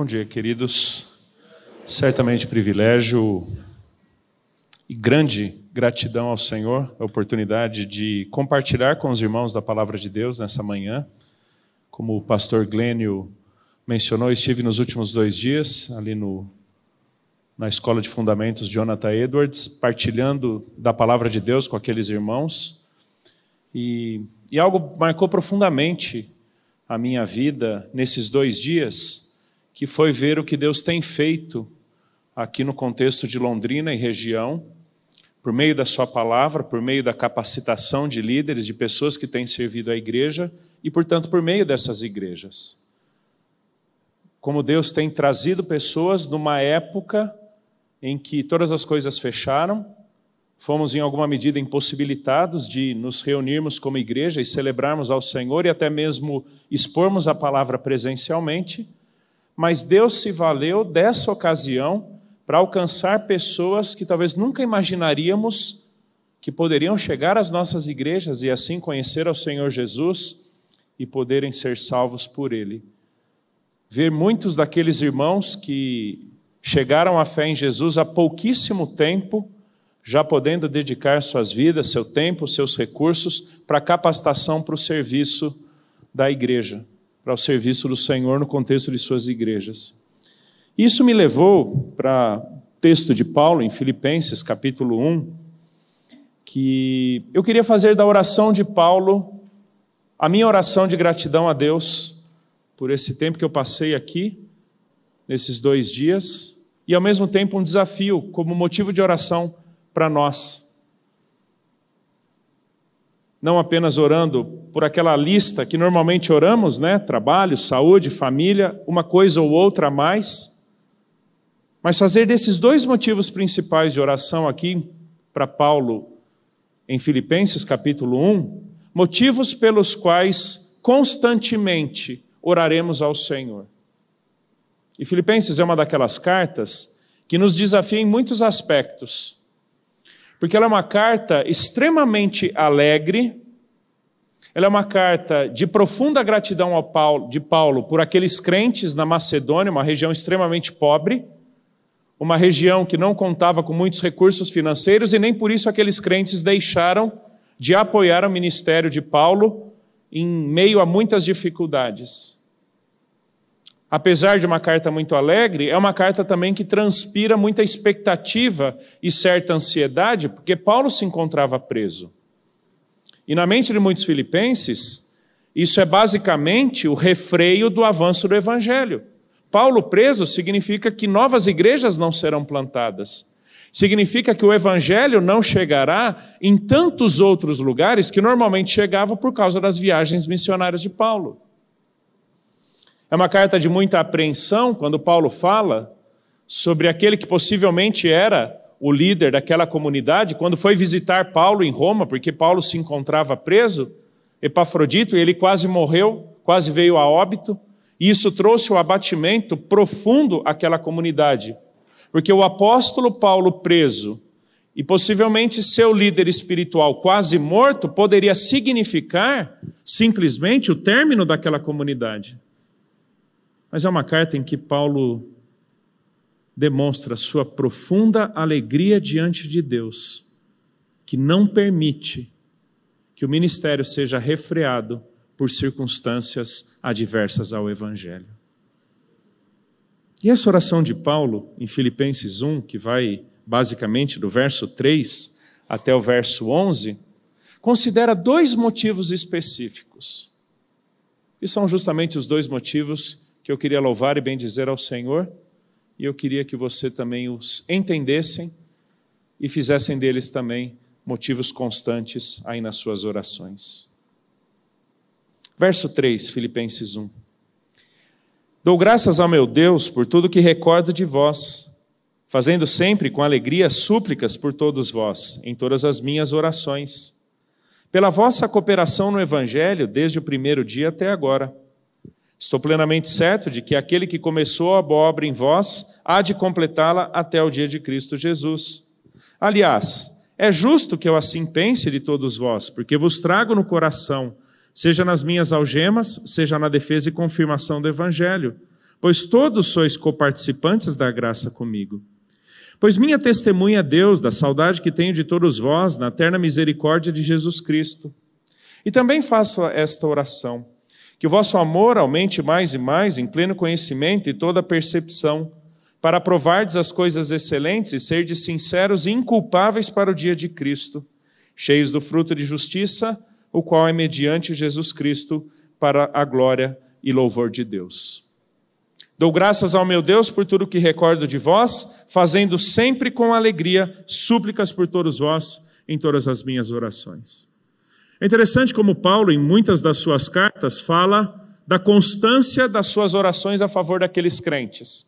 Bom dia, queridos. Certamente privilégio e grande gratidão ao Senhor a oportunidade de compartilhar com os irmãos da palavra de Deus nessa manhã. Como o pastor Glênio mencionou, estive nos últimos dois dias ali no, na Escola de Fundamentos Jonathan Edwards, partilhando da palavra de Deus com aqueles irmãos. E, e algo marcou profundamente a minha vida nesses dois dias, que foi ver o que Deus tem feito aqui no contexto de Londrina e região, por meio da Sua palavra, por meio da capacitação de líderes, de pessoas que têm servido à igreja e, portanto, por meio dessas igrejas. Como Deus tem trazido pessoas numa época em que todas as coisas fecharam, fomos em alguma medida impossibilitados de nos reunirmos como igreja e celebrarmos ao Senhor e até mesmo expormos a palavra presencialmente, mas Deus se valeu dessa ocasião para alcançar pessoas que talvez nunca imaginaríamos que poderiam chegar às nossas igrejas e assim conhecer ao Senhor Jesus e poderem ser salvos por Ele. Ver muitos daqueles irmãos que chegaram à fé em Jesus há pouquíssimo tempo, já podendo dedicar suas vidas, seu tempo, seus recursos para capacitação para o serviço da igreja, para o serviço do Senhor no contexto de suas igrejas. Isso me levou para o texto de Paulo em Filipenses, capítulo 1, que eu queria fazer da oração de Paulo a minha oração de gratidão a Deus por esse tempo que eu passei aqui, nesses dois dias, e ao mesmo tempo um desafio como motivo de oração para nós. Não apenas orando por aquela lista que normalmente oramos, né? Trabalho, saúde, família, uma coisa ou outra a mais. Mas fazer desses dois motivos principais de oração aqui para Paulo em Filipenses capítulo 1, motivos pelos quais constantemente oraremos ao Senhor. E Filipenses é uma daquelas cartas que nos desafia em muitos aspectos porque ela é uma carta extremamente alegre, ela é uma carta de profunda gratidão Paulo, de Paulo por aqueles crentes na Macedônia, uma região extremamente pobre, uma região que não contava com muitos recursos financeiros e nem por isso aqueles crentes deixaram de apoiar o ministério de Paulo em meio a muitas dificuldades apesar de uma carta muito alegre, é uma carta também que transpira muita expectativa e certa ansiedade, porque Paulo se encontrava preso. E na mente de muitos filipenses, isso é basicamente o refreio do avanço do evangelho. Paulo preso significa que novas igrejas não serão plantadas. Significa que o evangelho não chegará em tantos outros lugares que normalmente chegava por causa das viagens missionárias de Paulo. É uma carta de muita apreensão quando Paulo fala sobre aquele que possivelmente era o líder daquela comunidade, quando foi visitar Paulo em Roma, porque Paulo se encontrava preso, Epafrodito, e ele quase morreu, quase veio a óbito, e isso trouxe o um abatimento profundo àquela comunidade. Porque o apóstolo Paulo preso e possivelmente seu líder espiritual quase morto poderia significar simplesmente o término daquela comunidade. Mas é uma carta em que Paulo demonstra sua profunda alegria diante de Deus, que não permite que o ministério seja refreado por circunstâncias adversas ao Evangelho. E essa oração de Paulo, em Filipenses 1, que vai basicamente do verso 3 até o verso 11, considera dois motivos específicos. E são justamente os dois motivos que eu queria louvar e bendizer ao Senhor, e eu queria que você também os entendessem e fizessem deles também motivos constantes aí nas suas orações. Verso 3, Filipenses 1. Dou graças ao meu Deus por tudo que recordo de vós, fazendo sempre com alegria súplicas por todos vós, em todas as minhas orações, pela vossa cooperação no Evangelho desde o primeiro dia até agora Estou plenamente certo de que aquele que começou a boa obra em vós há de completá-la até o dia de Cristo Jesus. Aliás, é justo que eu assim pense de todos vós, porque vos trago no coração, seja nas minhas algemas, seja na defesa e confirmação do Evangelho, pois todos sois coparticipantes da graça comigo. Pois minha testemunha é Deus da saudade que tenho de todos vós na eterna misericórdia de Jesus Cristo. E também faço esta oração: que o vosso amor aumente mais e mais em pleno conhecimento e toda percepção, para aprovardes as coisas excelentes e serdes sinceros e inculpáveis para o dia de Cristo, cheios do fruto de justiça, o qual é mediante Jesus Cristo, para a glória e louvor de Deus. Dou graças ao meu Deus por tudo que recordo de vós, fazendo sempre com alegria súplicas por todos vós em todas as minhas orações. É interessante como Paulo, em muitas das suas cartas, fala da constância das suas orações a favor daqueles crentes.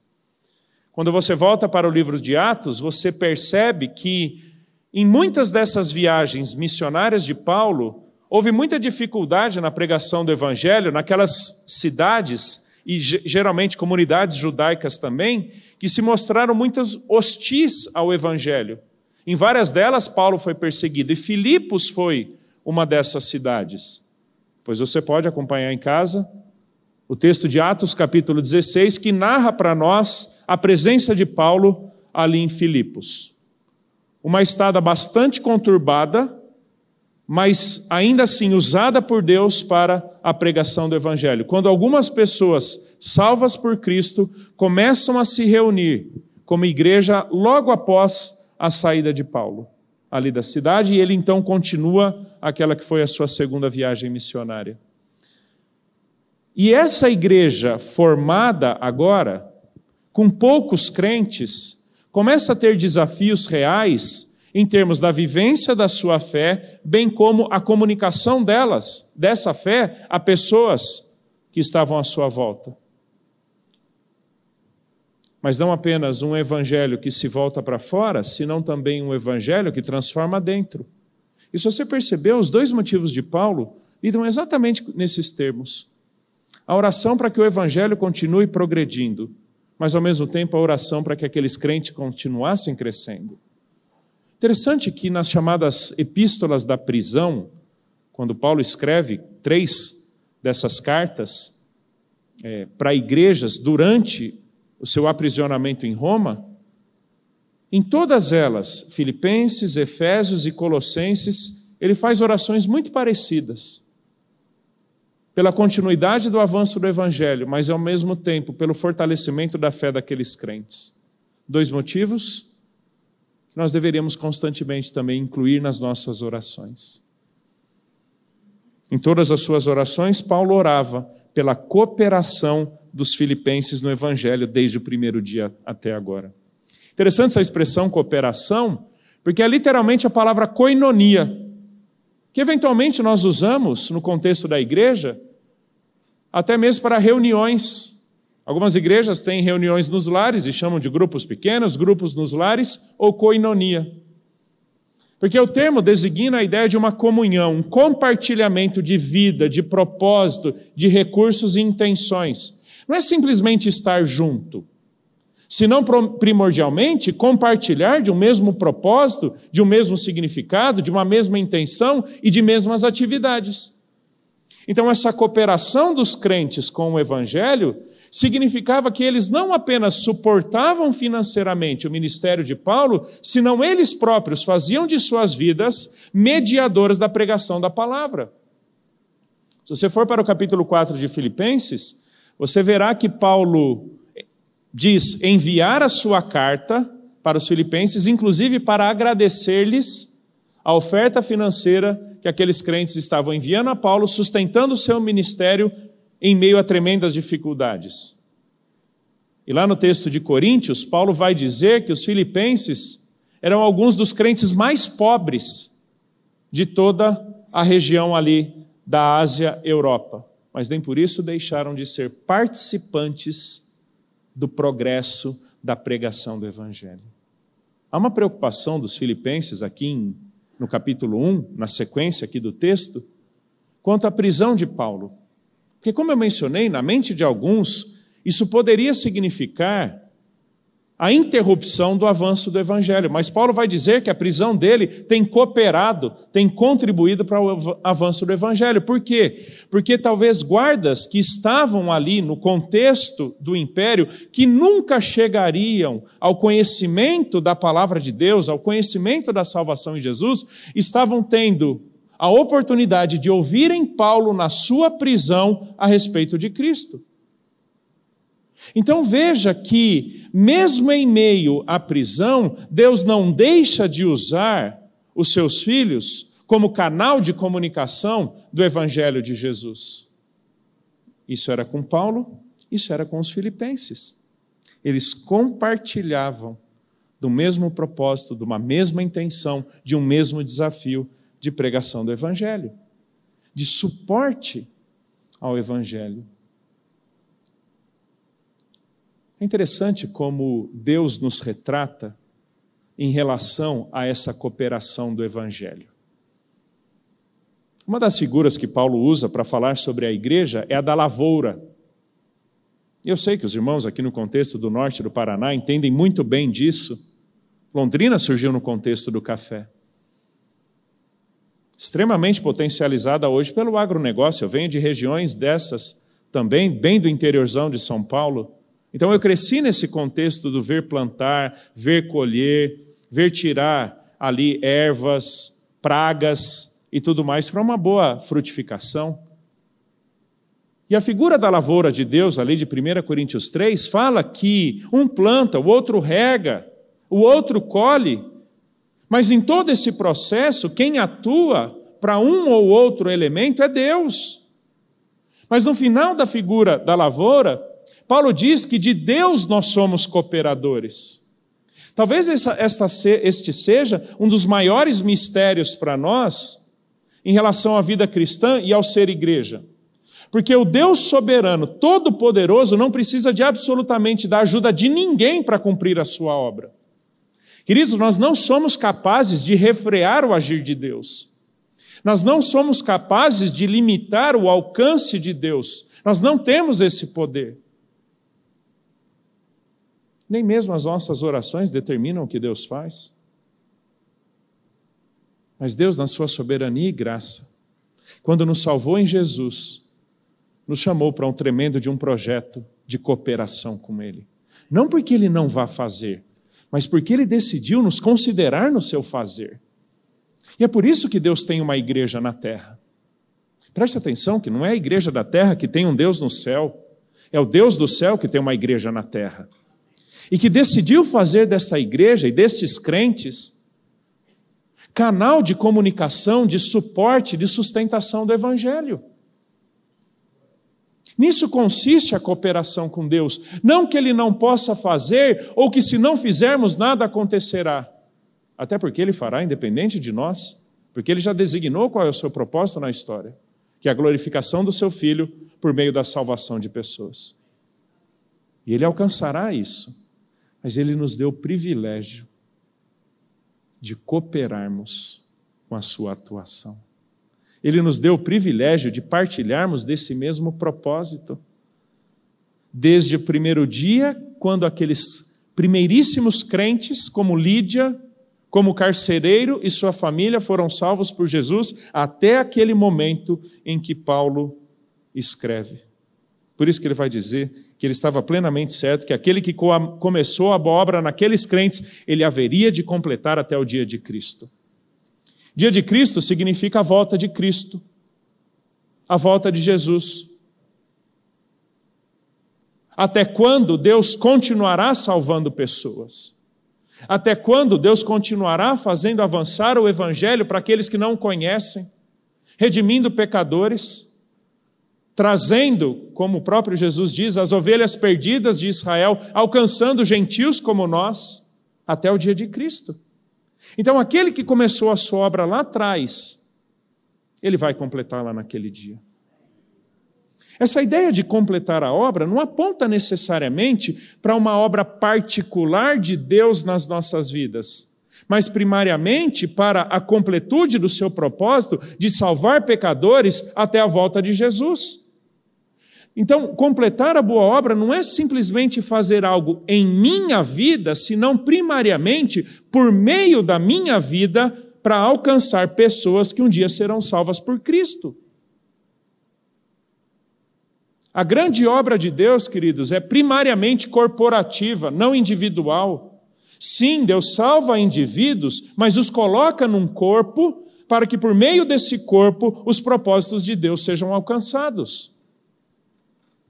Quando você volta para o livro de Atos, você percebe que em muitas dessas viagens missionárias de Paulo, houve muita dificuldade na pregação do evangelho naquelas cidades e geralmente comunidades judaicas também, que se mostraram muitas hostis ao evangelho. Em várias delas, Paulo foi perseguido, e Filipos foi uma dessas cidades. Pois você pode acompanhar em casa o texto de Atos, capítulo 16, que narra para nós a presença de Paulo ali em Filipos. Uma estada bastante conturbada, mas ainda assim usada por Deus para a pregação do Evangelho. Quando algumas pessoas salvas por Cristo começam a se reunir como igreja logo após a saída de Paulo ali da cidade, e ele então continua aquela que foi a sua segunda viagem missionária. E essa igreja formada agora, com poucos crentes, começa a ter desafios reais em termos da vivência da sua fé, bem como a comunicação delas, dessa fé, a pessoas que estavam à sua volta. Mas não apenas um evangelho que se volta para fora, senão também um evangelho que transforma dentro. E se você percebeu, os dois motivos de Paulo lidam exatamente nesses termos. A oração para que o evangelho continue progredindo, mas ao mesmo tempo a oração para que aqueles crentes continuassem crescendo. Interessante que nas chamadas epístolas da prisão, quando Paulo escreve três dessas cartas é, para igrejas durante o seu aprisionamento em Roma, em todas elas, Filipenses, Efésios e Colossenses, ele faz orações muito parecidas. Pela continuidade do avanço do Evangelho, mas ao mesmo tempo pelo fortalecimento da fé daqueles crentes. Dois motivos que nós deveríamos constantemente também incluir nas nossas orações. Em todas as suas orações, Paulo orava pela cooperação dos filipenses no Evangelho desde o primeiro dia até agora. Interessante essa expressão cooperação, porque é literalmente a palavra koinonia, que eventualmente nós usamos no contexto da igreja, até mesmo para reuniões Algumas igrejas têm reuniões nos lares e chamam de grupos pequenos, grupos nos lares ou coinonia. Porque o termo designa a ideia de uma comunhão, um compartilhamento de vida, de propósito, de recursos e intenções. Não é simplesmente estar junto, senão primordialmente compartilhar de um mesmo propósito, de um mesmo significado, de uma mesma intenção e de mesmas atividades. Então, essa cooperação dos crentes com o Evangelho significava que eles não apenas suportavam financeiramente o ministério de Paulo, senão eles próprios faziam de suas vidas mediadoras da pregação da palavra. Se você for para o capítulo 4 de Filipenses, você verá que Paulo diz enviar a sua carta para os filipenses, inclusive para agradecer-lhes a oferta financeira que aqueles crentes estavam enviando a Paulo, sustentando o seu ministério em meio a tremendas dificuldades. E lá no texto de Coríntios, Paulo vai dizer que os filipenses eram alguns dos crentes mais pobres de toda a região ali da Ásia, Europa, mas nem por isso deixaram de ser participantes do progresso da pregação do evangelho. Há uma preocupação dos filipenses aqui em, no capítulo 1, na sequência aqui do texto, quanto à prisão de Paulo. Porque, como eu mencionei, na mente de alguns, isso poderia significar a interrupção do avanço do evangelho. Mas Paulo vai dizer que a prisão dele tem cooperado, tem contribuído para o avanço do evangelho. Por quê? Porque talvez guardas que estavam ali no contexto do império, que nunca chegariam ao conhecimento da palavra de Deus, ao conhecimento da salvação em Jesus, estavam tendo a oportunidade de ouvirem Paulo na sua prisão a respeito de Cristo. Então veja que, mesmo em meio à prisão, Deus não deixa de usar os seus filhos como canal de comunicação do Evangelho de Jesus. Isso era com Paulo, isso era com os filipenses. Eles compartilhavam do mesmo propósito, de uma mesma intenção, de um mesmo desafio de pregação do Evangelho, de suporte ao Evangelho. É interessante como Deus nos retrata em relação a essa cooperação do Evangelho. Uma das figuras que Paulo usa para falar sobre a igreja é a da lavoura. Eu sei que os irmãos aqui no contexto do norte do Paraná entendem muito bem disso. Londrina surgiu no contexto do café. Extremamente potencializada hoje pelo agronegócio. Eu venho de regiões dessas também, bem do interiorzão de São Paulo então eu cresci nesse contexto do ver plantar, ver colher, ver tirar ali ervas, pragas e tudo mais para uma boa frutificação. E a figura da lavoura de Deus, ali de 1 Coríntios 3, fala que um planta, o outro rega, o outro colhe, mas em todo esse processo, quem atua para um ou outro elemento é Deus. Mas no final da figura da lavoura, Paulo diz que de Deus nós somos cooperadores. Talvez essa, esta, este seja um dos maiores mistérios para nós em relação à vida cristã e ao ser igreja. Porque o Deus soberano, todo-poderoso, não precisa de absolutamente da ajuda de ninguém para cumprir a sua obra. Queridos, nós não somos capazes de refrear o agir de Deus. Nós não somos capazes de limitar o alcance de Deus. Nós não temos esse poder. Nem mesmo as nossas orações determinam o que Deus faz. Mas Deus, na sua soberania e graça, quando nos salvou em Jesus, nos chamou para um tremendo de um projeto de cooperação com Ele. Não porque Ele não vá fazer, mas porque Ele decidiu nos considerar no seu fazer. E é por isso que Deus tem uma igreja na terra. Preste atenção que não é a igreja da terra que tem um Deus no céu, é o Deus do céu que tem uma igreja na terra e que decidiu fazer desta igreja e destes crentes canal de comunicação, de suporte, de sustentação do Evangelho. Nisso consiste a cooperação com Deus. Não que Ele não possa fazer, ou que se não fizermos nada acontecerá. Até porque Ele fará independente de nós, porque Ele já designou qual é o seu propósito na história que é a glorificação do seu Filho por meio da salvação de pessoas. E Ele alcançará isso mas Ele nos deu o privilégio de cooperarmos com a Sua atuação. Ele nos deu o privilégio de partilharmos desse mesmo propósito. Desde o primeiro dia, quando aqueles primeiríssimos crentes, como Lídia, como carcereiro e sua família foram salvos por Jesus, até aquele momento em que Paulo escreve. Por isso que ele vai dizer que ele estava plenamente certo que aquele que começou a obra naqueles crentes, ele haveria de completar até o dia de Cristo. Dia de Cristo significa a volta de Cristo, a volta de Jesus. Até quando Deus continuará salvando pessoas? Até quando Deus continuará fazendo avançar o Evangelho para aqueles que não conhecem, redimindo pecadores? Trazendo, como o próprio Jesus diz, as ovelhas perdidas de Israel, alcançando gentios como nós, até o dia de Cristo. Então, aquele que começou a sua obra lá atrás, ele vai completá-la naquele dia. Essa ideia de completar a obra não aponta necessariamente para uma obra particular de Deus nas nossas vidas, mas primariamente para a completude do seu propósito de salvar pecadores até a volta de Jesus. Então, completar a boa obra não é simplesmente fazer algo em minha vida, senão primariamente por meio da minha vida para alcançar pessoas que um dia serão salvas por Cristo. A grande obra de Deus, queridos, é primariamente corporativa, não individual. Sim, Deus salva indivíduos, mas os coloca num corpo para que por meio desse corpo os propósitos de Deus sejam alcançados.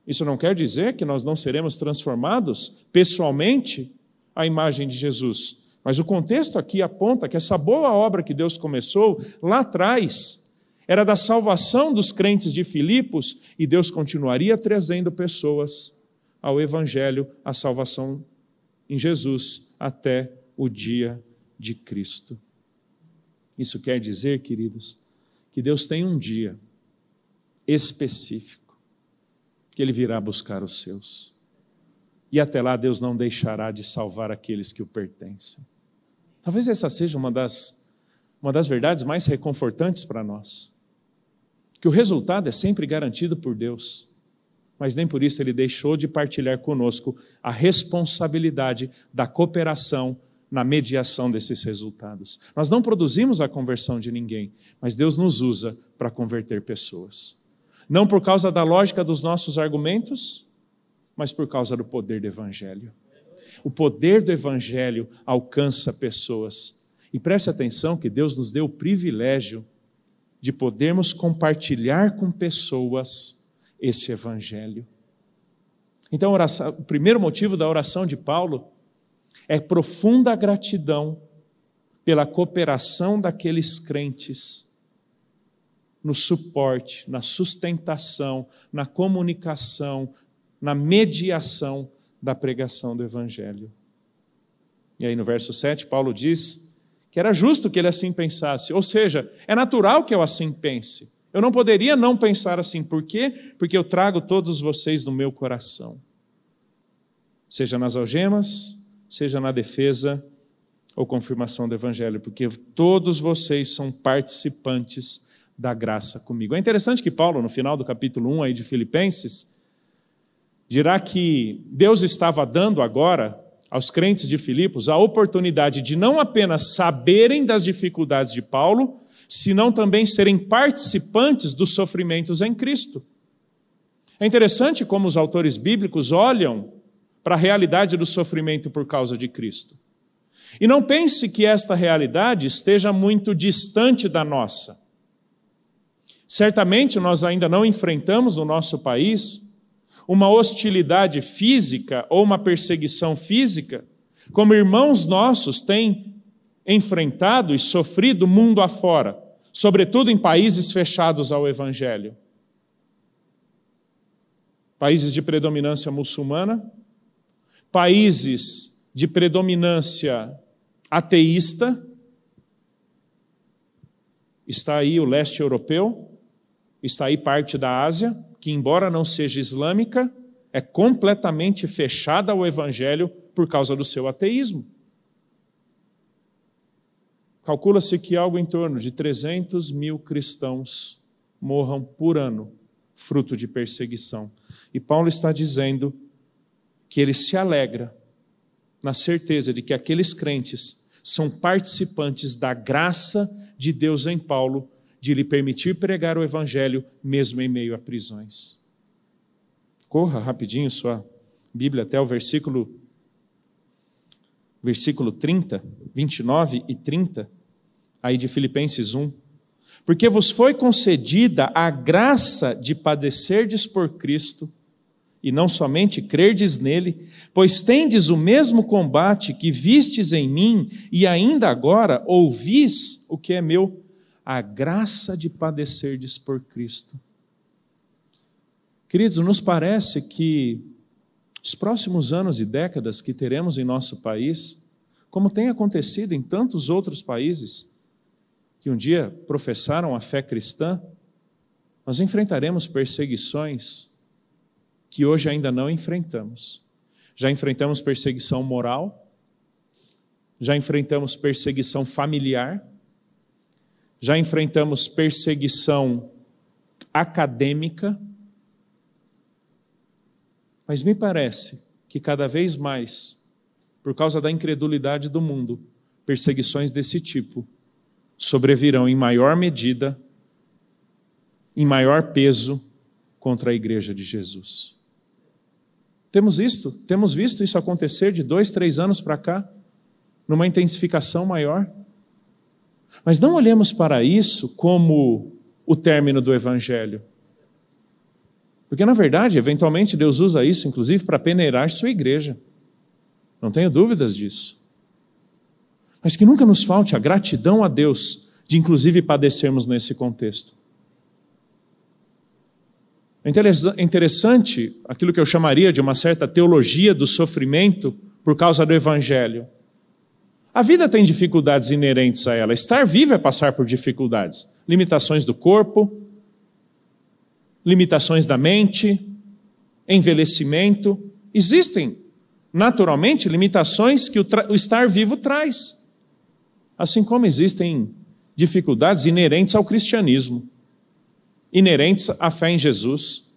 Isso não quer dizer que nós não seremos transformados pessoalmente à imagem de Jesus. Mas o contexto aqui aponta que essa boa obra que Deus começou lá atrás era da salvação dos crentes de Filipos e Deus continuaria trazendo pessoas ao Evangelho, à salvação em Jesus até o dia de Cristo. Isso quer dizer, queridos, que Deus tem um dia específico que Ele virá buscar os seus. E até lá Deus não deixará de salvar aqueles que o pertencem. Talvez essa seja uma das, uma das verdades mais reconfortantes para nós. Que o resultado é sempre garantido por Deus, mas nem por isso ele deixou de partilhar conosco a responsabilidade da cooperação na mediação desses resultados. Nós não produzimos a conversão de ninguém, mas Deus nos usa para converter pessoas. Não por causa da lógica dos nossos argumentos, mas por causa do poder do Evangelho. O poder do Evangelho alcança pessoas. E preste atenção que Deus nos deu o privilégio de podermos compartilhar com pessoas esse Evangelho. Então, oração, o primeiro motivo da oração de Paulo é profunda gratidão pela cooperação daqueles crentes no suporte, na sustentação, na comunicação, na mediação da pregação do Evangelho. E aí no verso 7, Paulo diz que era justo que ele assim pensasse, ou seja, é natural que eu assim pense. Eu não poderia não pensar assim, por quê? Porque eu trago todos vocês no meu coração. Seja nas algemas, seja na defesa ou confirmação do Evangelho, porque todos vocês são participantes da graça comigo. É interessante que Paulo, no final do capítulo 1 aí de Filipenses, dirá que Deus estava dando agora aos crentes de Filipos a oportunidade de não apenas saberem das dificuldades de Paulo, senão também serem participantes dos sofrimentos em Cristo. É interessante como os autores bíblicos olham para a realidade do sofrimento por causa de Cristo. E não pense que esta realidade esteja muito distante da nossa. Certamente nós ainda não enfrentamos no nosso país uma hostilidade física ou uma perseguição física, como irmãos nossos têm enfrentado e sofrido mundo afora, sobretudo em países fechados ao Evangelho. Países de predominância muçulmana, países de predominância ateísta, está aí o leste europeu, está aí parte da Ásia, que, embora não seja islâmica, é completamente fechada ao evangelho por causa do seu ateísmo. Calcula-se que algo em torno de 300 mil cristãos morram por ano, fruto de perseguição. E Paulo está dizendo que ele se alegra na certeza de que aqueles crentes são participantes da graça de Deus em Paulo de lhe permitir pregar o Evangelho, mesmo em meio a prisões. Corra rapidinho sua Bíblia até o versículo, versículo 30, 29 e 30, aí de Filipenses 1. Porque vos foi concedida a graça de padecerdes por Cristo, e não somente crerdes nele, pois tendes o mesmo combate que vistes em mim, e ainda agora ouvis o que é meu a graça de padecerdes por Cristo. Queridos, nos parece que os próximos anos e décadas que teremos em nosso país, como tem acontecido em tantos outros países que um dia professaram a fé cristã, nós enfrentaremos perseguições que hoje ainda não enfrentamos. Já enfrentamos perseguição moral, já enfrentamos perseguição familiar, já enfrentamos perseguição acadêmica, Mas me parece que cada vez mais, por causa da incredulidade do mundo, perseguições desse tipo sobrevirão em maior medida, em maior peso contra a igreja de Jesus. Temos isto, temos visto isso acontecer de dois, três anos para cá, numa intensificação maior. Mas não olhemos para isso como o término do Evangelho. Porque, na verdade, eventualmente Deus usa isso, inclusive, para peneirar sua igreja. Não tenho dúvidas disso. Mas que nunca nos falte a gratidão a Deus de, inclusive, padecermos nesse contexto. É interessante aquilo que eu chamaria de uma certa teologia do sofrimento por causa do Evangelho. A vida tem dificuldades inerentes a ela. Estar vivo é passar por dificuldades, limitações do corpo, limitações da mente, envelhecimento. Existem, naturalmente, limitações que o, o estar vivo traz. Assim como existem dificuldades inerentes ao cristianismo, inerentes à fé em Jesus.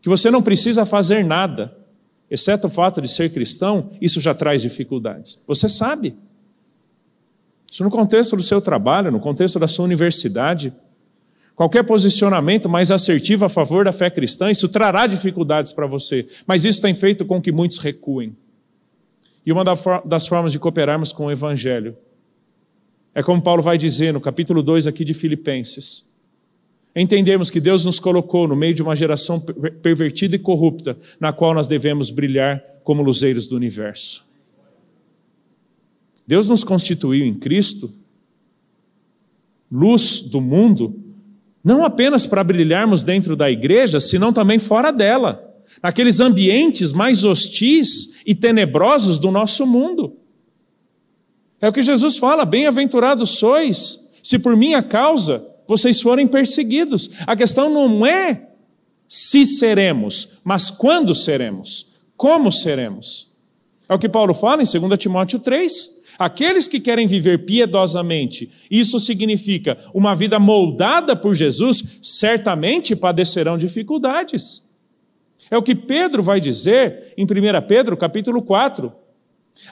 Que você não precisa fazer nada exceto o fato de ser cristão, isso já traz dificuldades. Você sabe. Isso no contexto do seu trabalho, no contexto da sua universidade. Qualquer posicionamento mais assertivo a favor da fé cristã, isso trará dificuldades para você. Mas isso tem feito com que muitos recuem. E uma das formas de cooperarmos com o Evangelho é como Paulo vai dizer no capítulo 2 aqui de Filipenses entendermos que Deus nos colocou no meio de uma geração pervertida e corrupta, na qual nós devemos brilhar como luzeiros do universo. Deus nos constituiu em Cristo, luz do mundo, não apenas para brilharmos dentro da igreja, senão também fora dela, naqueles ambientes mais hostis e tenebrosos do nosso mundo. É o que Jesus fala: bem-aventurados sois, se por minha causa vocês forem perseguidos. A questão não é se seremos, mas quando seremos, como seremos. É o que Paulo fala em 2 Timóteo 3. Aqueles que querem viver piedosamente, isso significa uma vida moldada por Jesus, certamente padecerão dificuldades. É o que Pedro vai dizer em 1 Pedro, capítulo 4.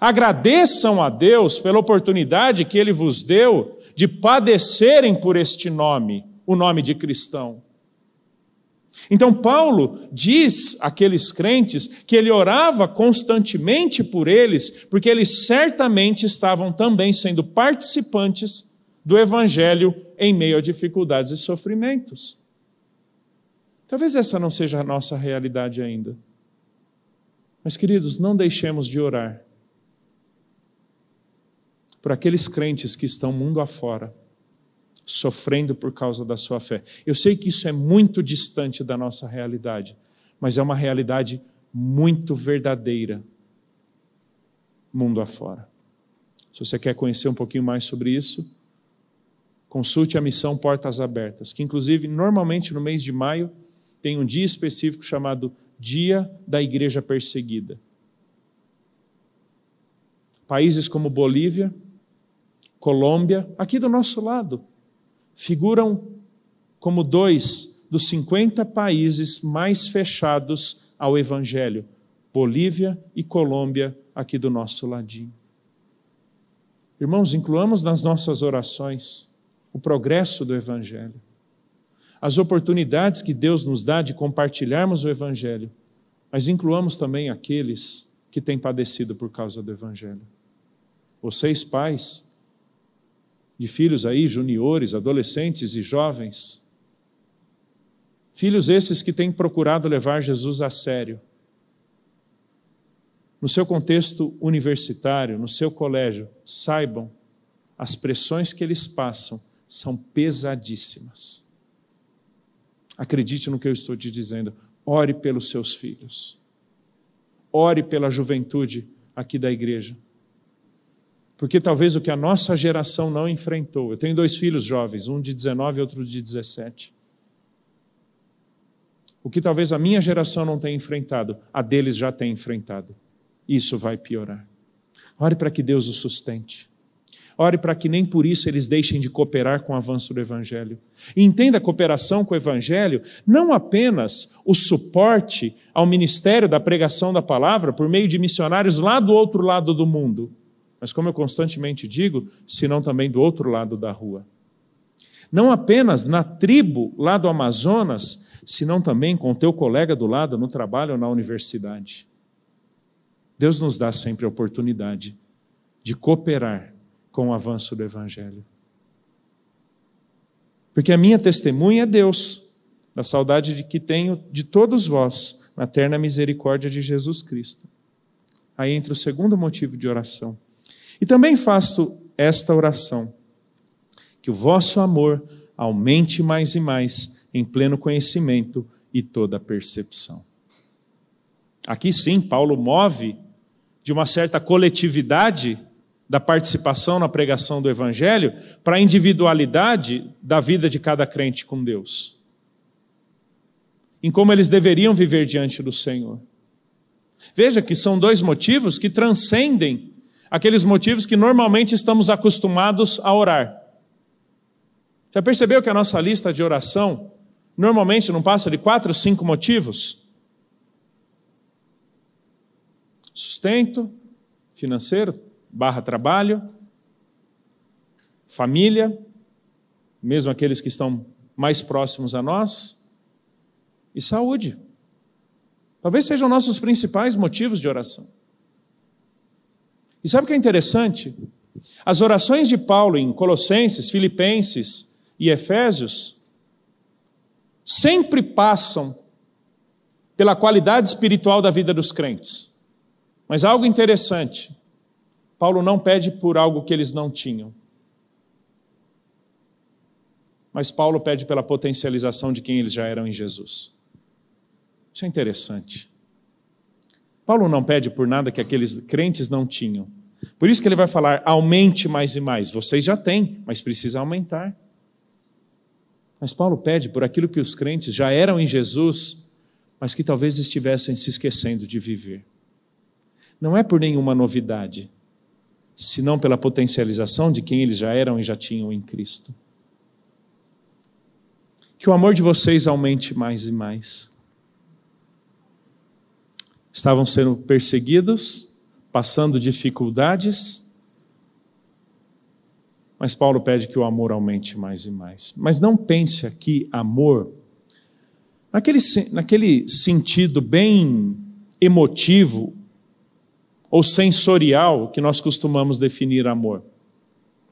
Agradeçam a Deus pela oportunidade que ele vos deu de padecerem por este nome, o nome de cristão. Então, Paulo diz àqueles crentes que ele orava constantemente por eles, porque eles certamente estavam também sendo participantes do Evangelho em meio a dificuldades e sofrimentos. Talvez essa não seja a nossa realidade ainda. Mas, queridos, não deixemos de orar por aqueles crentes que estão mundo afora, sofrendo por causa da sua fé. Eu sei que isso é muito distante da nossa realidade, mas é uma realidade muito verdadeira, mundo afora. Se você quer conhecer um pouquinho mais sobre isso, consulte a missão Portas Abertas, que inclusive normalmente no mês de maio tem um dia específico chamado Dia da Igreja Perseguida. Países como Bolívia, Colômbia, aqui do nosso lado, figuram como dois dos 50 países mais fechados ao Evangelho: Bolívia e Colômbia, aqui do nosso ladinho. Irmãos, incluamos nas nossas orações o progresso do Evangelho, as oportunidades que Deus nos dá de compartilharmos o Evangelho, mas incluamos também aqueles que têm padecido por causa do Evangelho. Vocês, pais, de filhos aí, juniores, adolescentes e jovens. Filhos esses que têm procurado levar Jesus a sério. No seu contexto universitário, no seu colégio, saibam, as pressões que eles passam são pesadíssimas. Acredite no que eu estou te dizendo. Ore pelos seus filhos. Ore pela juventude aqui da igreja porque talvez o que a nossa geração não enfrentou. Eu tenho dois filhos jovens, um de 19 e outro de 17. O que talvez a minha geração não tenha enfrentado, a deles já tem enfrentado. Isso vai piorar. Ore para que Deus o sustente. Ore para que nem por isso eles deixem de cooperar com o avanço do Evangelho. E entenda a cooperação com o Evangelho não apenas o suporte ao ministério da pregação da palavra por meio de missionários lá do outro lado do mundo, mas como eu constantemente digo, senão também do outro lado da rua. Não apenas na tribo lá do Amazonas, senão também com o teu colega do lado no trabalho ou na universidade. Deus nos dá sempre a oportunidade de cooperar com o avanço do Evangelho. Porque a minha testemunha é Deus, da saudade de que tenho de todos vós, na terna misericórdia de Jesus Cristo. Aí entra o segundo motivo de oração. E também faço esta oração: que o vosso amor aumente mais e mais em pleno conhecimento e toda percepção. Aqui sim, Paulo move de uma certa coletividade da participação na pregação do Evangelho para a individualidade da vida de cada crente com Deus. Em como eles deveriam viver diante do Senhor. Veja que são dois motivos que transcendem aqueles motivos que normalmente estamos acostumados a orar. Já percebeu que a nossa lista de oração normalmente não passa de quatro, cinco motivos? Sustento financeiro, barra trabalho, família, mesmo aqueles que estão mais próximos a nós, e saúde. Talvez sejam nossos principais motivos de oração. E sabe o que é interessante? As orações de Paulo em Colossenses, Filipenses e Efésios sempre passam pela qualidade espiritual da vida dos crentes. Mas algo interessante, Paulo não pede por algo que eles não tinham. Mas Paulo pede pela potencialização de quem eles já eram em Jesus. Isso é interessante. Paulo não pede por nada que aqueles crentes não tinham. Por isso que ele vai falar: aumente mais e mais. Vocês já têm, mas precisa aumentar. Mas Paulo pede por aquilo que os crentes já eram em Jesus, mas que talvez estivessem se esquecendo de viver. Não é por nenhuma novidade, senão pela potencialização de quem eles já eram e já tinham em Cristo. Que o amor de vocês aumente mais e mais. Estavam sendo perseguidos, passando dificuldades, mas Paulo pede que o amor aumente mais e mais. Mas não pense aqui amor naquele, naquele sentido bem emotivo ou sensorial que nós costumamos definir amor.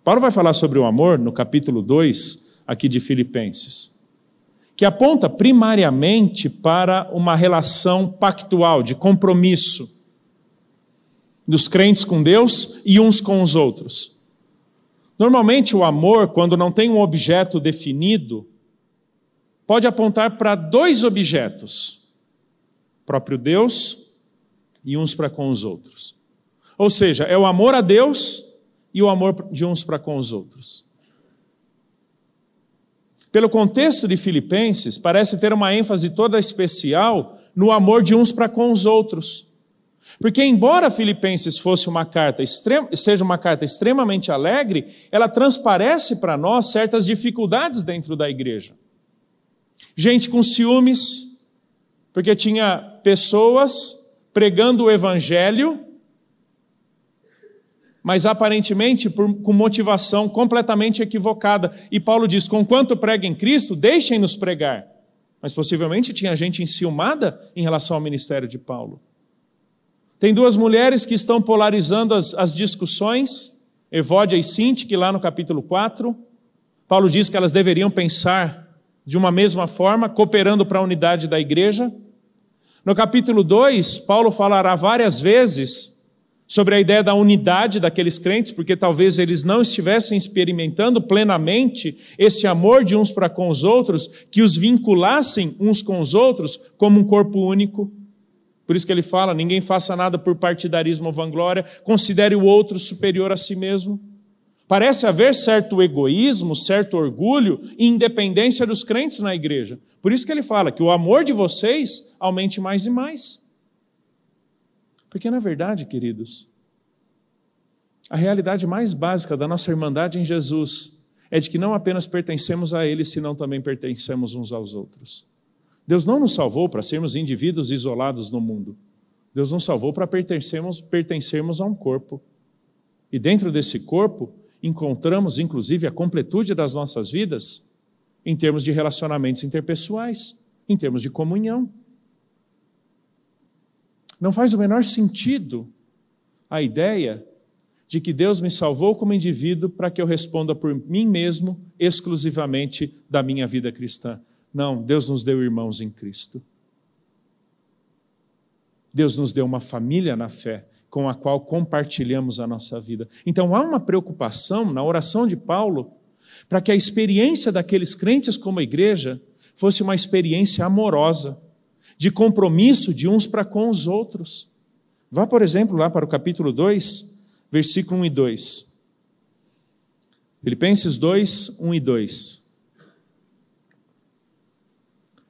Paulo vai falar sobre o amor no capítulo 2, aqui de Filipenses, que aponta primariamente para uma relação pactual, de compromisso dos crentes com Deus e uns com os outros. Normalmente, o amor, quando não tem um objeto definido, pode apontar para dois objetos: próprio Deus e uns para com os outros. Ou seja, é o amor a Deus e o amor de uns para com os outros. Pelo contexto de Filipenses, parece ter uma ênfase toda especial no amor de uns para com os outros. Porque, embora Filipenses fosse uma carta seja uma carta extremamente alegre, ela transparece para nós certas dificuldades dentro da igreja. Gente com ciúmes, porque tinha pessoas pregando o evangelho, mas aparentemente por, com motivação completamente equivocada. E Paulo diz: conquanto preguem Cristo, deixem-nos pregar. Mas possivelmente tinha gente enciumada em relação ao ministério de Paulo. Tem duas mulheres que estão polarizando as, as discussões, Evódia e Sinti, que lá no capítulo 4, Paulo diz que elas deveriam pensar de uma mesma forma, cooperando para a unidade da igreja. No capítulo 2, Paulo falará várias vezes sobre a ideia da unidade daqueles crentes, porque talvez eles não estivessem experimentando plenamente esse amor de uns para com os outros, que os vinculassem uns com os outros como um corpo único. Por isso que ele fala: ninguém faça nada por partidarismo ou vanglória, considere o outro superior a si mesmo. Parece haver certo egoísmo, certo orgulho e independência dos crentes na igreja. Por isso que ele fala que o amor de vocês aumente mais e mais. Porque, na verdade, queridos, A realidade mais básica da nossa irmandade em Jesus é de que não apenas pertencemos a Ele, senão também pertencemos uns aos outros. Deus não nos salvou para sermos indivíduos isolados no mundo. Deus nos salvou para pertencermos, pertencermos a um corpo. E dentro desse corpo, encontramos inclusive a completude das nossas vidas em termos de relacionamentos interpessoais, em termos de comunhão. Não faz o menor sentido a ideia de que Deus me salvou como indivíduo para que eu responda por mim mesmo exclusivamente da minha vida cristã. Não, Deus nos deu irmãos em Cristo. Deus nos deu uma família na fé com a qual compartilhamos a nossa vida. Então há uma preocupação na oração de Paulo para que a experiência daqueles crentes como a igreja fosse uma experiência amorosa, de compromisso de uns para com os outros. Vá, por exemplo, lá para o capítulo 2, versículo 1 e 2. Filipenses 2, 1 e 2.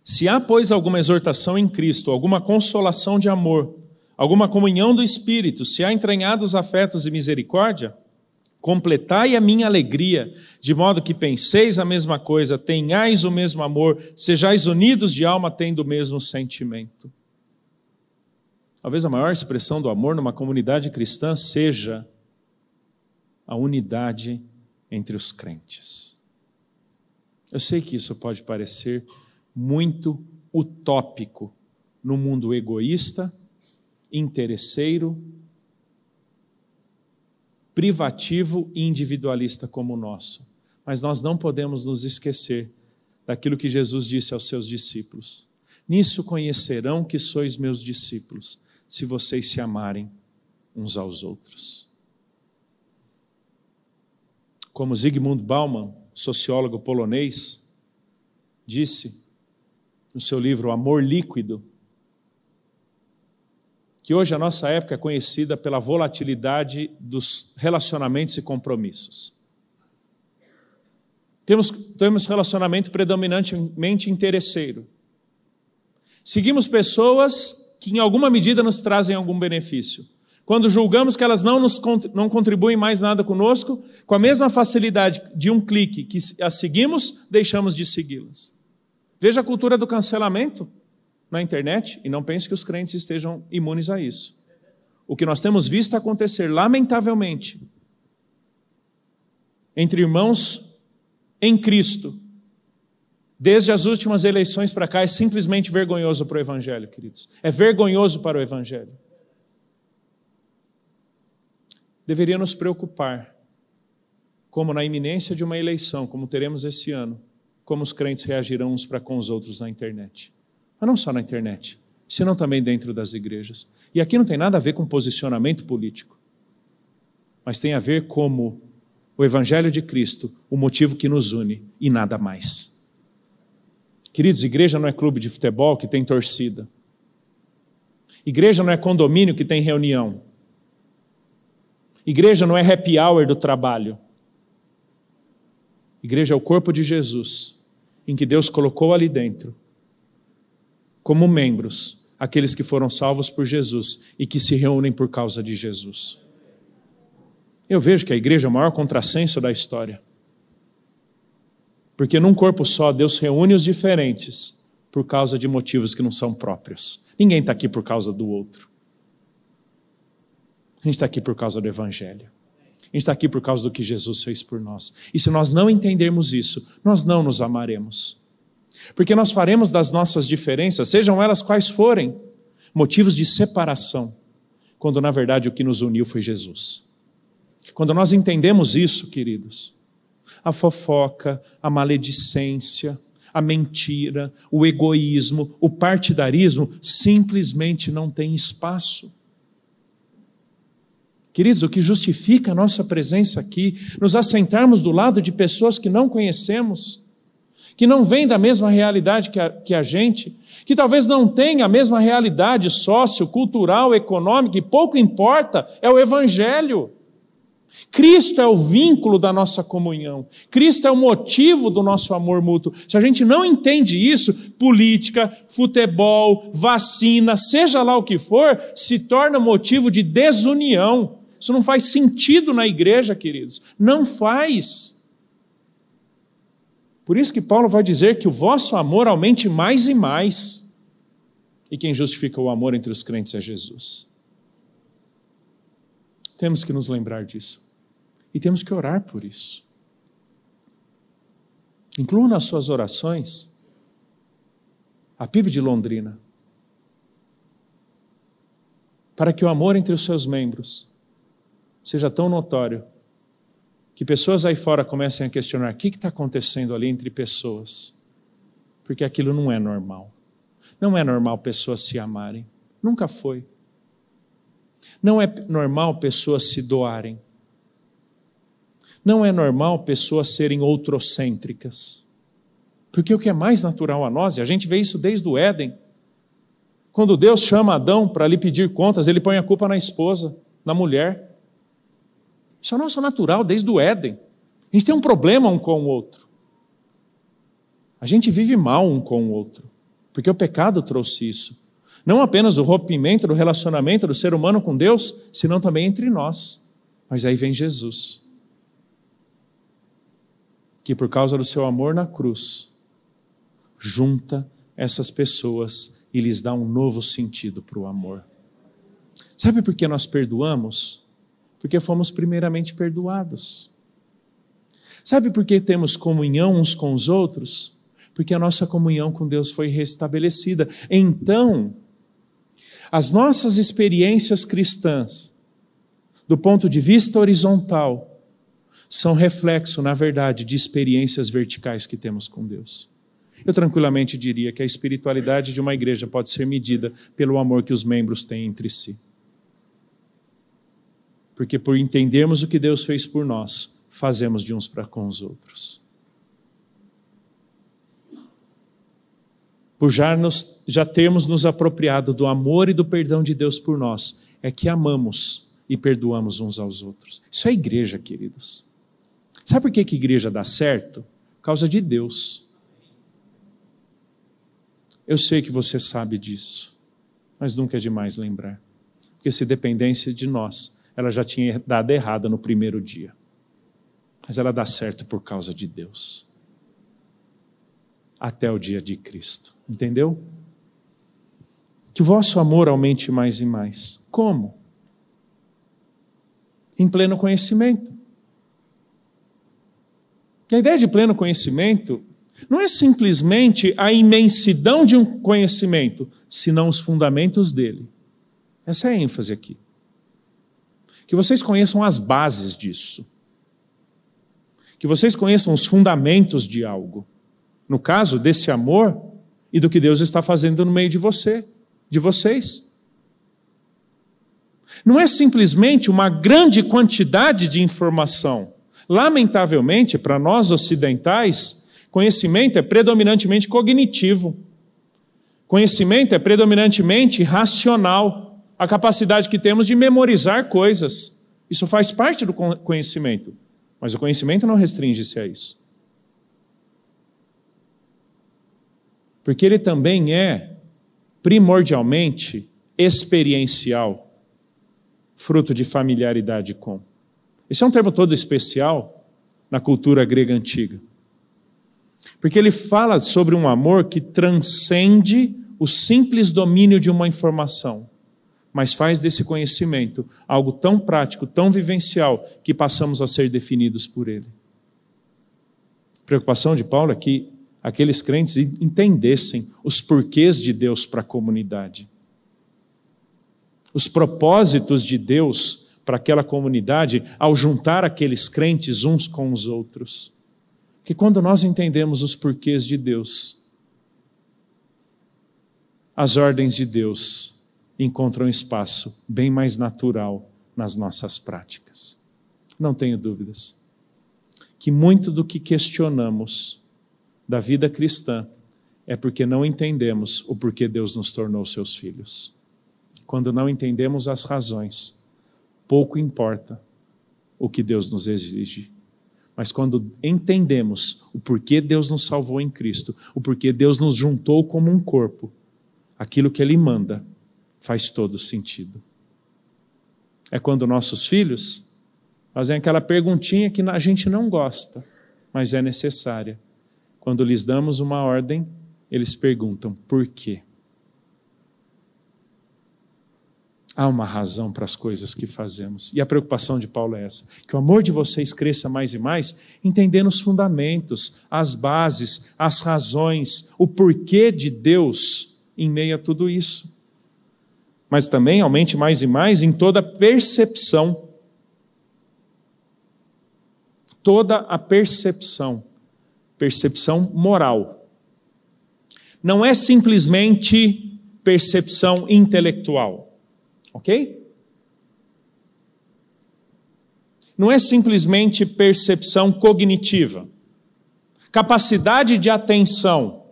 Se há, pois, alguma exortação em Cristo, alguma consolação de amor, alguma comunhão do Espírito, se há entranhados afetos e misericórdia, completai a minha alegria, de modo que penseis a mesma coisa, tenhais o mesmo amor, sejais unidos de alma, tendo o mesmo sentimento. Talvez a maior expressão do amor numa comunidade cristã seja a unidade entre os crentes. Eu sei que isso pode parecer muito utópico no mundo egoísta, interesseiro, privativo e individualista como o nosso. Mas nós não podemos nos esquecer daquilo que Jesus disse aos seus discípulos. Nisso conhecerão que sois meus discípulos, se vocês se amarem uns aos outros. Como Zygmunt Bauman, sociólogo polonês, disse no seu livro Amor Líquido, que hoje a nossa época é conhecida pela volatilidade dos relacionamentos e compromissos. Temos, temos relacionamento predominantemente interesseiro. Seguimos pessoas que em alguma medida nos trazem algum benefício. Quando julgamos que elas não, nos, não contribuem mais nada conosco, com a mesma facilidade de um clique que as seguimos, deixamos de segui-las. Veja a cultura do cancelamento na internet e não pense que os crentes estejam imunes a isso. O que nós temos visto acontecer, lamentavelmente, entre irmãos em Cristo, desde as últimas eleições para cá é simplesmente vergonhoso para o Evangelho, queridos. É vergonhoso para o Evangelho. Deveria nos preocupar, como na iminência de uma eleição, como teremos esse ano, como os crentes reagirão uns para com os outros na internet. Mas não só na internet, senão também dentro das igrejas. E aqui não tem nada a ver com posicionamento político, mas tem a ver como o Evangelho de Cristo, o motivo que nos une e nada mais. Queridos, igreja não é clube de futebol que tem torcida. Igreja não é condomínio que tem reunião. Igreja não é happy hour do trabalho. Igreja é o corpo de Jesus, em que Deus colocou ali dentro, como membros, aqueles que foram salvos por Jesus e que se reúnem por causa de Jesus. Eu vejo que a igreja é o maior contrassenso da história. Porque num corpo só, Deus reúne os diferentes por causa de motivos que não são próprios. Ninguém está aqui por causa do outro. A gente está aqui por causa do Evangelho. A gente está aqui por causa do que Jesus fez por nós. E se nós não entendermos isso, nós não nos amaremos. Porque nós faremos das nossas diferenças, sejam elas quais forem, motivos de separação, quando na verdade o que nos uniu foi Jesus. Quando nós entendemos isso, queridos, a fofoca, a maledicência, a mentira, o egoísmo, o partidarismo simplesmente não tem espaço. Queridos, o que justifica a nossa presença aqui, nos assentarmos do lado de pessoas que não conhecemos, que não vêm da mesma realidade que a, que a gente, que talvez não tenha a mesma realidade sociocultural, econômica, e pouco importa, é o Evangelho. Cristo é o vínculo da nossa comunhão. Cristo é o motivo do nosso amor mútuo. Se a gente não entende isso, política, futebol, vacina, seja lá o que for, se torna motivo de desunião, Isso não faz sentido na igreja, queridos. Não faz. Por isso que Paulo vai dizer que o vosso amor aumente mais e mais. E quem justifica o amor entre os crentes é Jesus. Temos que nos lembrar disso. E temos que orar por isso. Inclua nas suas orações a PIB de Londrina, para que o amor entre os seus membros seja tão notório que pessoas aí fora comecem a questionar o que está acontecendo ali entre pessoas, porque aquilo não é normal. Não é normal pessoas se amarem, nunca foi. Não é normal pessoas se doarem. Não é normal pessoas serem outrocêntricas. Porque o que é mais natural a nós, e a gente vê isso desde o Éden, quando Deus chama Adão para lhe pedir contas, ele põe a culpa na esposa, na mulher. Isso é nosso natural desde o Éden. A gente tem um problema um com o outro. A gente vive mal um com o outro, porque o pecado trouxe isso. Não apenas o rompimento do relacionamento do ser humano com Deus, senão também entre nós. Mas aí vem Jesus, que por causa do seu amor na cruz, junta essas pessoas e lhes dá um novo sentido para o amor. Sabe por que nós perdoamos? Porque fomos primeiramente perdoados. Sabe por que temos comunhão uns com os outros? Porque a nossa comunhão com Deus foi restabelecida. Então, as nossas experiências cristãs, do ponto de vista horizontal, são reflexo, na verdade, de experiências verticais que temos com Deus. Eu tranquilamente diria que a espiritualidade de uma igreja pode ser medida pelo amor que os membros têm entre si. Porque por entendermos o que Deus fez por nós, fazemos de uns para com os outros. por já, nos, já termos nos apropriado do amor e do perdão de Deus por nós, é que amamos e perdoamos uns aos outros. Isso é igreja, queridos. Sabe por que, que igreja dá certo? Por causa de Deus. Eu sei que você sabe disso, mas nunca é demais lembrar. Porque se dependência de nós, ela já tinha dado errada no primeiro dia. Mas ela dá certo por causa de Deus até o dia de Cristo. Entendeu? Que o vosso amor aumente mais e mais. Como? Em pleno conhecimento. Que a ideia de pleno conhecimento não é simplesmente a imensidão de um conhecimento, senão os fundamentos dele. Essa é a ênfase aqui. Que vocês conheçam as bases disso. Que vocês conheçam os fundamentos de algo no caso desse amor e do que Deus está fazendo no meio de você, de vocês. Não é simplesmente uma grande quantidade de informação. Lamentavelmente, para nós ocidentais, conhecimento é predominantemente cognitivo. Conhecimento é predominantemente racional, a capacidade que temos de memorizar coisas. Isso faz parte do conhecimento. Mas o conhecimento não restringe-se a isso. porque ele também é primordialmente experiencial, fruto de familiaridade com. Esse é um termo todo especial na cultura grega antiga. Porque ele fala sobre um amor que transcende o simples domínio de uma informação, mas faz desse conhecimento algo tão prático, tão vivencial, que passamos a ser definidos por ele. A preocupação de Paulo é que aqueles crentes entendessem os porquês de Deus para a comunidade. Os propósitos de Deus para aquela comunidade ao juntar aqueles crentes uns com os outros. Que quando nós entendemos os porquês de Deus, as ordens de Deus encontram espaço bem mais natural nas nossas práticas. Não tenho dúvidas que muito do que questionamos da vida cristã é porque não entendemos o porquê Deus nos tornou seus filhos. Quando não entendemos as razões, pouco importa o que Deus nos exige. Mas quando entendemos o porquê Deus nos salvou em Cristo, o porquê Deus nos juntou como um corpo, aquilo que Ele manda faz todo sentido. É quando nossos filhos fazem aquela perguntinha que a gente não gosta, mas é necessária. Quando lhes damos uma ordem, eles perguntam por quê. Há uma razão para as coisas que fazemos. E a preocupação de Paulo é essa: que o amor de vocês cresça mais e mais, entendendo os fundamentos, as bases, as razões, o porquê de Deus em meio a tudo isso. Mas também aumente mais e mais em toda percepção. Toda a percepção. Percepção moral. Não é simplesmente percepção intelectual Ok? Não é simplesmente percepção cognitiva, capacidade de atenção.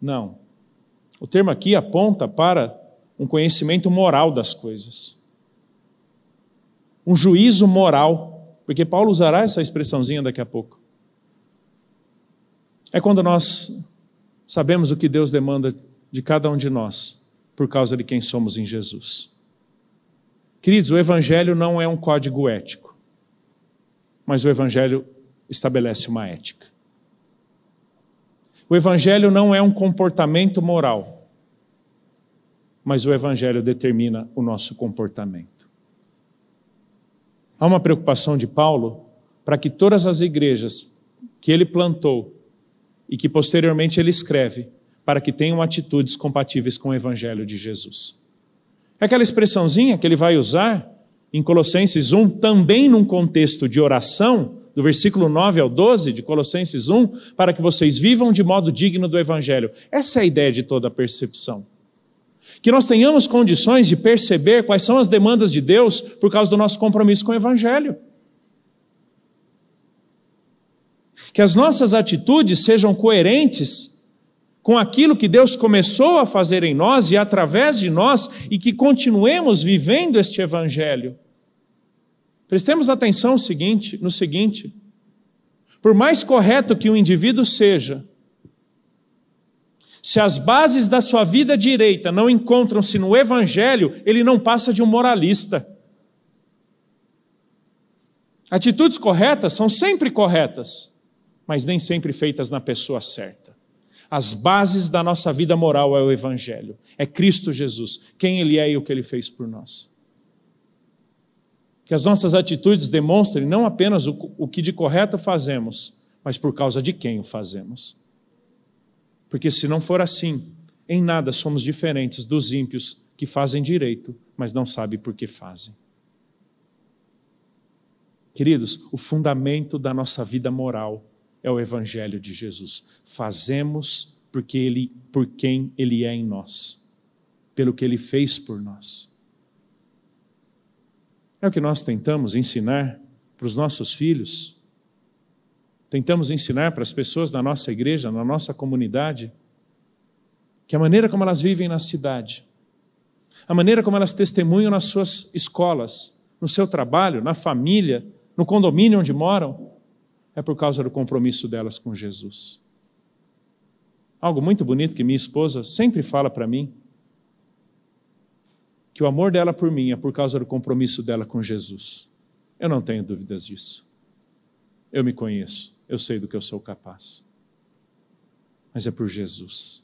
Não. O termo aqui aponta para um conhecimento moral das coisas. Um juízo moral, porque Paulo usará essa expressãozinha daqui a pouco. É quando nós sabemos o que Deus demanda de cada um de nós por causa de quem somos em Jesus. Queridos, o Evangelho não é um código ético, mas o Evangelho estabelece uma ética. O Evangelho não é um comportamento moral, mas o Evangelho determina o nosso comportamento. Há uma preocupação de Paulo para que todas as igrejas que ele plantou e que posteriormente ele escreve para que tenham atitudes compatíveis com o Evangelho de Jesus. É aquela expressãozinha que ele vai usar em Colossenses 1, também num contexto de oração, do versículo 9 ao 12 de Colossenses 1, para que vocês vivam de modo digno do Evangelho. Essa é a ideia de toda a percepção. Que nós tenhamos condições de perceber quais são as demandas de Deus por causa do nosso compromisso com o Evangelho. Que as nossas atitudes sejam coerentes com aquilo que Deus começou a fazer em nós e através de nós e que continuemos vivendo este evangelho. Prestemos atenção no seguinte, no seguinte: por mais correto que o indivíduo seja, se as bases da sua vida direita não encontram-se no evangelho, ele não passa de um moralista. Atitudes corretas são sempre corretas, mas nem sempre feitas na pessoa certa. As bases da nossa vida moral é o Evangelho, é Cristo Jesus, quem Ele é e o que Ele fez por nós. Que as nossas atitudes demonstrem não apenas o, o que de correto fazemos, mas por causa de quem o fazemos. Porque se não for assim, em nada somos diferentes dos ímpios que fazem direito, mas não sabem por que fazem. Queridos, o fundamento da nossa vida moral é o evangelho de Jesus. Fazemos porque ele por quem ele é em nós, pelo que ele fez por nós. É o que nós tentamos ensinar para os nossos filhos. Tentamos ensinar para as pessoas da nossa igreja, na nossa comunidade, que a maneira como elas vivem na cidade, a maneira como elas testemunham nas suas escolas, no seu trabalho, na família, no condomínio onde moram, é por causa do compromisso delas com Jesus. Algo muito bonito que minha esposa sempre fala para mim, que o amor dela por mim é por causa do compromisso dela com Jesus. Eu não tenho dúvidas disso. Eu me conheço, eu sei do que eu sou capaz. Mas é por Jesus.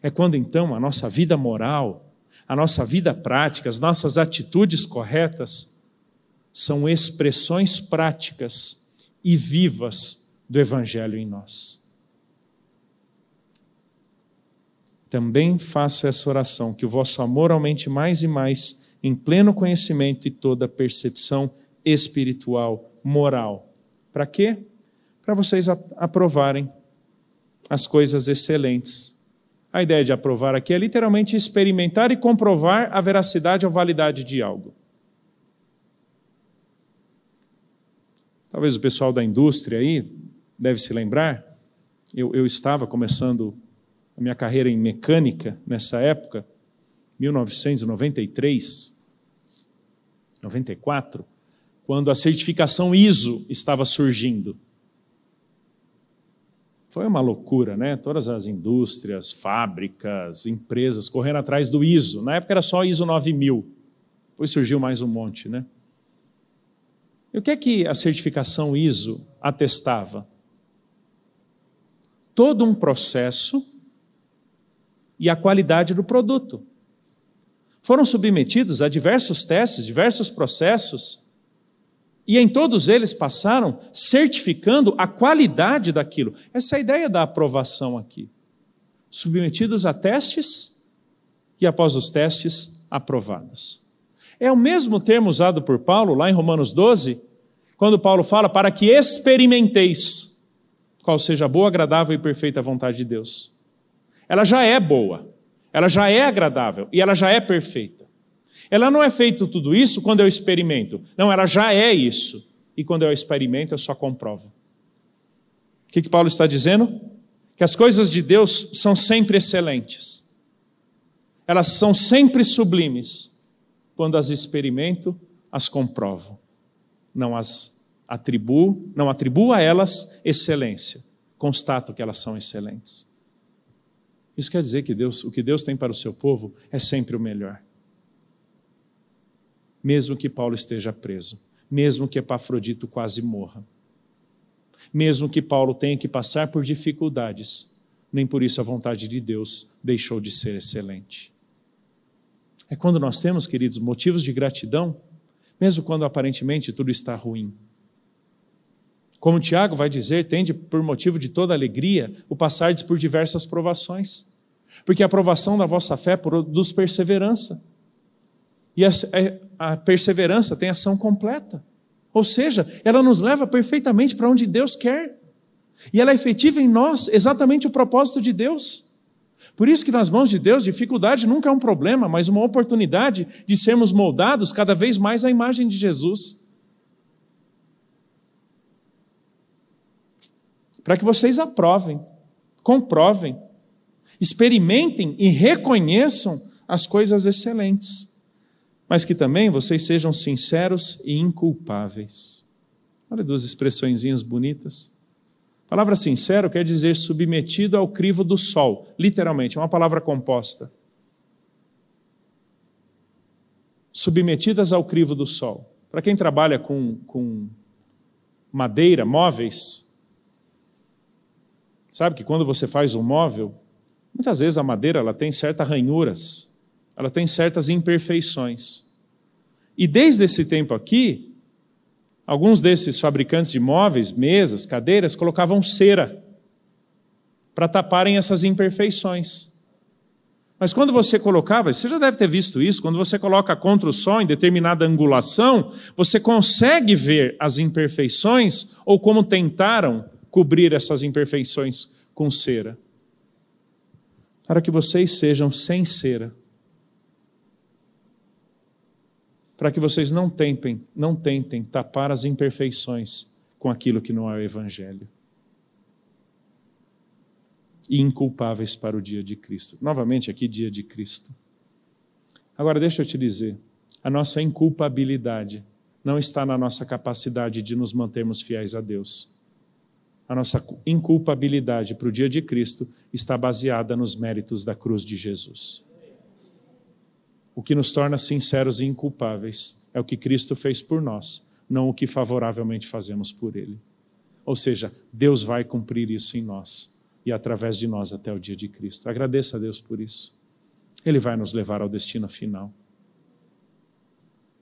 É quando então a nossa vida moral, a nossa vida prática, as nossas atitudes corretas são expressões práticas e vivas do Evangelho em nós. Também faço essa oração, que o vosso amor aumente mais e mais em pleno conhecimento e toda percepção espiritual, moral. Para quê? Para vocês aprovarem as coisas excelentes. A ideia de aprovar aqui é literalmente experimentar e comprovar a veracidade ou validade de algo. Talvez o pessoal da indústria aí deve se lembrar. Eu, eu estava começando a minha carreira em mecânica nessa época, 1993, 94, quando a certificação ISO estava surgindo. Foi uma loucura, né? Todas as indústrias, fábricas, empresas correndo atrás do ISO. Na época era só ISO 9000. Depois surgiu mais um monte, né? E o que é que a certificação ISO atestava? Todo um processo e a qualidade do produto. Foram submetidos a diversos testes, diversos processos, e em todos eles passaram certificando a qualidade daquilo. Essa é a ideia da aprovação aqui. Submetidos a testes e após os testes, aprovados. É o mesmo termo usado por Paulo lá em Romanos 12, quando Paulo fala para que experimenteis qual seja a boa, agradável e perfeita vontade de Deus. Ela já é boa, ela já é agradável e ela já é perfeita. Ela não é feito tudo isso quando eu experimento. Não, ela já é isso. E quando eu experimento, eu só comprovo. O que, que Paulo está dizendo? Que as coisas de Deus são sempre excelentes. Elas são sempre sublimes quando as experimento, as comprovo. Não as atribuo, não atribuo a elas excelência. Constato que elas são excelentes. Isso quer dizer que Deus, o que Deus tem para o seu povo é sempre o melhor. Mesmo que Paulo esteja preso, mesmo que Epafrodito quase morra, mesmo que Paulo tenha que passar por dificuldades, nem por isso a vontade de Deus deixou de ser excelente. É quando nós temos, queridos, motivos de gratidão, mesmo quando aparentemente tudo está ruim. Como Tiago vai dizer, tende por motivo de toda alegria o passardes por diversas provações, porque a provação da vossa fé produz perseverança. E a, a perseverança tem ação completa. Ou seja, ela nos leva perfeitamente para onde Deus quer. E ela é efetiva em nós exatamente o propósito de Deus. Por isso que nas mãos de Deus, dificuldade nunca é um problema, mas uma oportunidade de sermos moldados cada vez mais à imagem de Jesus. Para que vocês aprovem, comprovem, experimentem e reconheçam as coisas excelentes, mas que também vocês sejam sinceros e inculpáveis. Olha duas expressõezinhas bonitas palavra sincero quer dizer submetido ao crivo do sol, literalmente, é uma palavra composta. Submetidas ao crivo do sol. Para quem trabalha com, com madeira, móveis, sabe que quando você faz um móvel, muitas vezes a madeira ela tem certas ranhuras, ela tem certas imperfeições. E desde esse tempo aqui, Alguns desses fabricantes de móveis, mesas, cadeiras, colocavam cera para taparem essas imperfeições. Mas quando você colocava, você já deve ter visto isso, quando você coloca contra o sol em determinada angulação, você consegue ver as imperfeições ou como tentaram cobrir essas imperfeições com cera. Para que vocês sejam sem cera para que vocês não tentem, não tentem tapar as imperfeições com aquilo que não é o evangelho. E inculpáveis para o dia de Cristo. Novamente aqui dia de Cristo. Agora deixa eu te dizer, a nossa inculpabilidade não está na nossa capacidade de nos mantermos fiéis a Deus. A nossa inculpabilidade para o dia de Cristo está baseada nos méritos da cruz de Jesus. O que nos torna sinceros e inculpáveis é o que Cristo fez por nós, não o que favoravelmente fazemos por Ele. Ou seja, Deus vai cumprir isso em nós e através de nós até o dia de Cristo. Agradeça a Deus por isso. Ele vai nos levar ao destino final.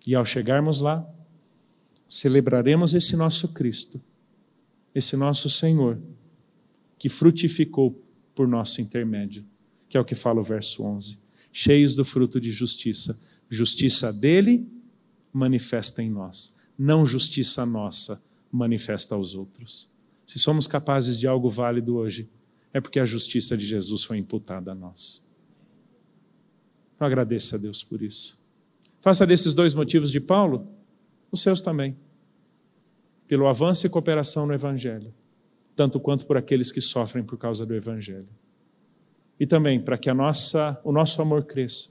E ao chegarmos lá, celebraremos esse nosso Cristo, esse nosso Senhor, que frutificou por nosso intermédio, que é o que fala o verso 11 cheios do fruto de justiça. Justiça dele manifesta em nós, não justiça nossa manifesta aos outros. Se somos capazes de algo válido hoje, é porque a justiça de Jesus foi imputada a nós. Eu agradeço a Deus por isso. Faça desses dois motivos de Paulo os seus também. Pelo avanço e cooperação no Evangelho, tanto quanto por aqueles que sofrem por causa do Evangelho e também para que a nossa, o nosso amor cresça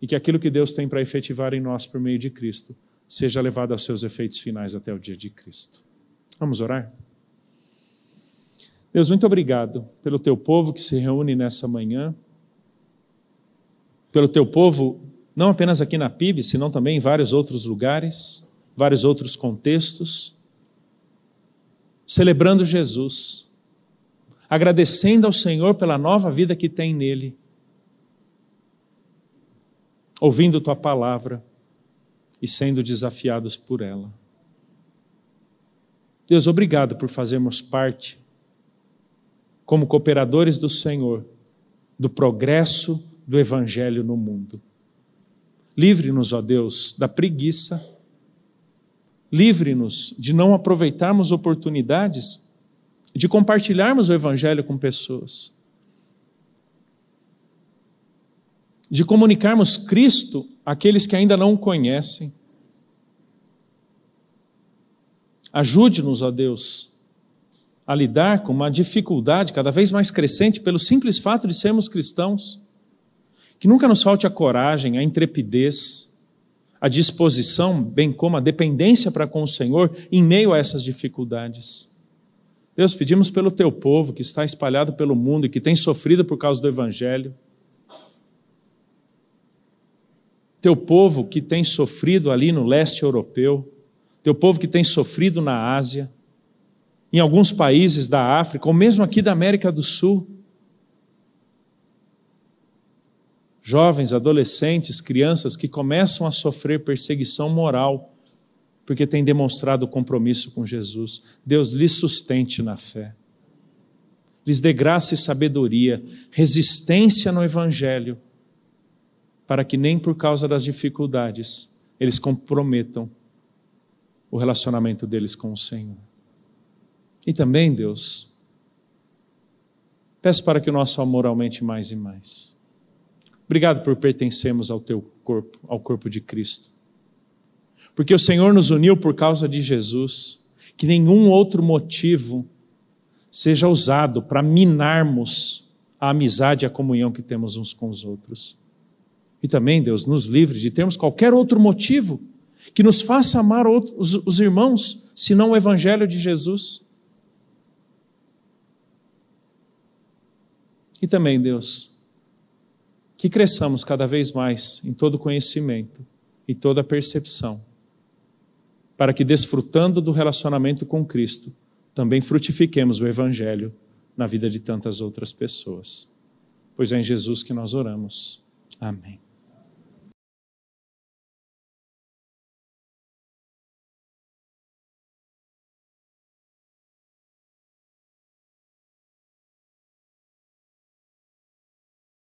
e que aquilo que Deus tem para efetivar em nós por meio de Cristo seja levado aos seus efeitos finais até o dia de Cristo. Vamos orar? Deus, muito obrigado pelo teu povo que se reúne nessa manhã, pelo teu povo não apenas aqui na PIB, senão também em vários outros lugares, vários outros contextos, celebrando Jesus, agradecendo ao Senhor pela nova vida que tem nele, ouvindo tua palavra e sendo desafiados por ela. Deus, obrigado por fazermos parte, como cooperadores do Senhor, do progresso do Evangelho no mundo. Livre-nos, ó Deus, da preguiça, livre-nos de não aproveitarmos oportunidades de compartilharmos o Evangelho com pessoas, de comunicarmos Cristo àqueles que ainda não o conhecem Ajude-nos, ó Deus, a lidar com uma dificuldade cada vez mais crescente pelo simples fato de sermos cristãos. Que nunca nos falte a coragem, a intrepidez, a disposição, bem como a dependência para com o Senhor em meio a essas dificuldades. Deus, pedimos pelo teu povo que está espalhado pelo mundo e que tem sofrido por causa do Evangelho. Teu povo que tem sofrido ali no leste europeu teu povo que tem sofrido na Ásia, em alguns países da África, ou mesmo aqui da América do Sul. Jovens, adolescentes, crianças que começam a sofrer perseguição moral porque têm demonstrado compromisso com Jesus. Deus lhes sustente na fé. Lhes dê graça e sabedoria, resistência no Evangelho, para que nem por causa das dificuldades eles comprometam o relacionamento deles com o Senhor. E também, Deus, peço para que o nosso amor aumente mais e mais. Obrigado por pertencermos ao teu corpo, ao corpo de Cristo. Porque o Senhor nos uniu por causa de Jesus, que nenhum outro motivo seja usado para minarmos a amizade e a comunhão que temos uns com os outros. E também, Deus, nos livre de termos qualquer outro motivo que nos faça amar os, os irmãos, senão o Evangelho de Jesus. E também, Deus, que cresçamos cada vez mais em todo conhecimento e toda percepção, para que, desfrutando do relacionamento com Cristo, também frutifiquemos o Evangelho na vida de tantas outras pessoas. Pois é em Jesus que nós oramos. Amém.